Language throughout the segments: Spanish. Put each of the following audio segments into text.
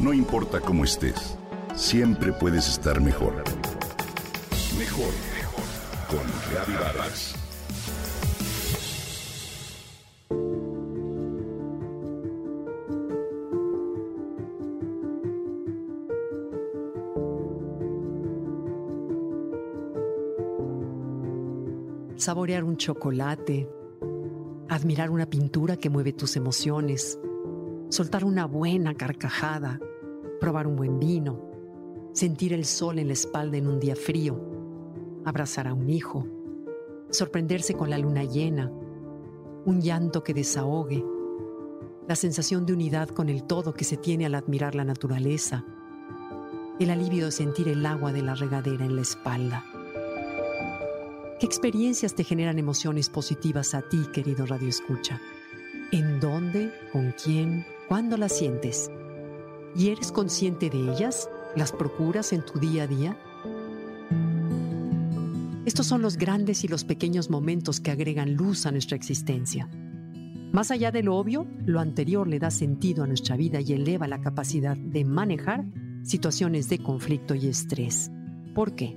No importa cómo estés, siempre puedes estar mejor. Mejor, mejor. Con Reavivadas. Saborear un chocolate, admirar una pintura que mueve tus emociones, soltar una buena carcajada, probar un buen vino, sentir el sol en la espalda en un día frío, abrazar a un hijo, sorprenderse con la luna llena, un llanto que desahogue, la sensación de unidad con el todo que se tiene al admirar la naturaleza, el alivio de sentir el agua de la regadera en la espalda. ¿Qué experiencias te generan emociones positivas a ti, querido Radio Escucha? ¿En dónde? ¿Con quién? ¿Cuándo las sientes? ¿Y eres consciente de ellas? ¿Las procuras en tu día a día? Estos son los grandes y los pequeños momentos que agregan luz a nuestra existencia. Más allá de lo obvio, lo anterior le da sentido a nuestra vida y eleva la capacidad de manejar situaciones de conflicto y estrés. ¿Por qué?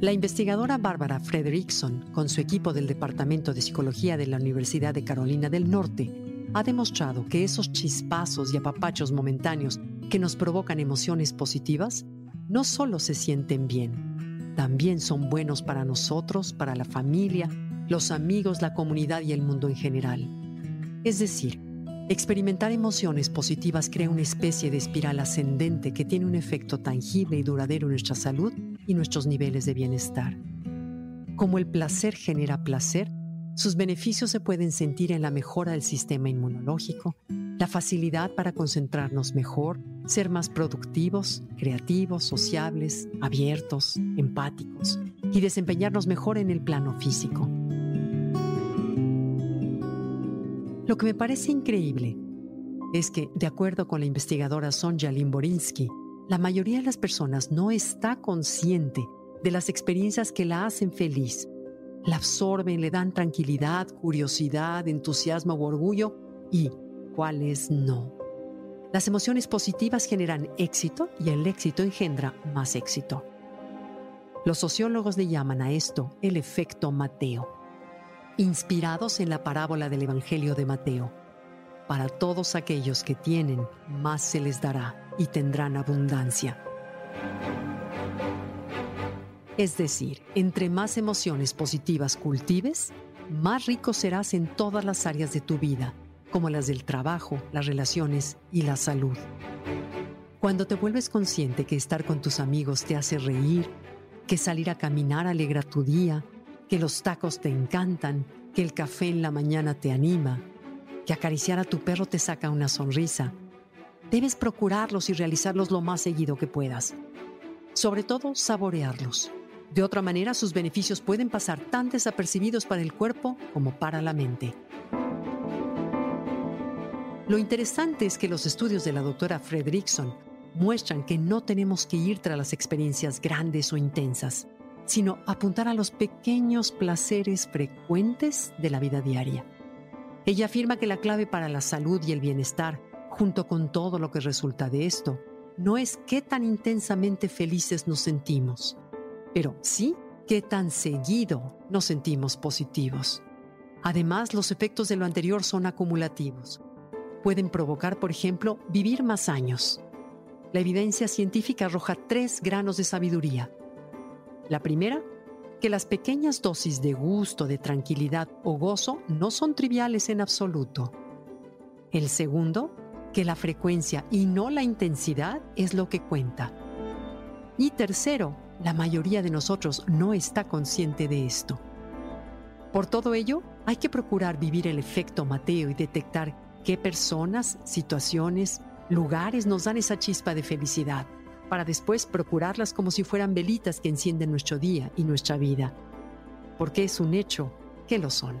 La investigadora Bárbara Frederickson, con su equipo del Departamento de Psicología de la Universidad de Carolina del Norte, ha demostrado que esos chispazos y apapachos momentáneos que nos provocan emociones positivas no solo se sienten bien, también son buenos para nosotros, para la familia, los amigos, la comunidad y el mundo en general. Es decir, experimentar emociones positivas crea una especie de espiral ascendente que tiene un efecto tangible y duradero en nuestra salud y nuestros niveles de bienestar. Como el placer genera placer, sus beneficios se pueden sentir en la mejora del sistema inmunológico, la facilidad para concentrarnos mejor, ser más productivos, creativos, sociables, abiertos, empáticos y desempeñarnos mejor en el plano físico. Lo que me parece increíble es que, de acuerdo con la investigadora Sonja Limborinsky, la mayoría de las personas no está consciente de las experiencias que la hacen feliz. La absorben, le dan tranquilidad, curiosidad, entusiasmo o orgullo y cuáles no. Las emociones positivas generan éxito y el éxito engendra más éxito. Los sociólogos le llaman a esto el efecto Mateo, inspirados en la parábola del Evangelio de Mateo. Para todos aquellos que tienen, más se les dará y tendrán abundancia. Es decir, entre más emociones positivas cultives, más rico serás en todas las áreas de tu vida, como las del trabajo, las relaciones y la salud. Cuando te vuelves consciente que estar con tus amigos te hace reír, que salir a caminar alegra tu día, que los tacos te encantan, que el café en la mañana te anima, que acariciar a tu perro te saca una sonrisa, Debes procurarlos y realizarlos lo más seguido que puedas. Sobre todo, saborearlos. De otra manera, sus beneficios pueden pasar tan desapercibidos para el cuerpo como para la mente. Lo interesante es que los estudios de la doctora Fredrickson muestran que no tenemos que ir tras las experiencias grandes o intensas, sino apuntar a los pequeños placeres frecuentes de la vida diaria. Ella afirma que la clave para la salud y el bienestar junto con todo lo que resulta de esto, no es qué tan intensamente felices nos sentimos, pero sí qué tan seguido nos sentimos positivos. Además, los efectos de lo anterior son acumulativos. Pueden provocar, por ejemplo, vivir más años. La evidencia científica arroja tres granos de sabiduría. La primera, que las pequeñas dosis de gusto, de tranquilidad o gozo no son triviales en absoluto. El segundo, que la frecuencia y no la intensidad es lo que cuenta. Y tercero, la mayoría de nosotros no está consciente de esto. Por todo ello, hay que procurar vivir el efecto Mateo y detectar qué personas, situaciones, lugares nos dan esa chispa de felicidad, para después procurarlas como si fueran velitas que encienden nuestro día y nuestra vida, porque es un hecho que lo son.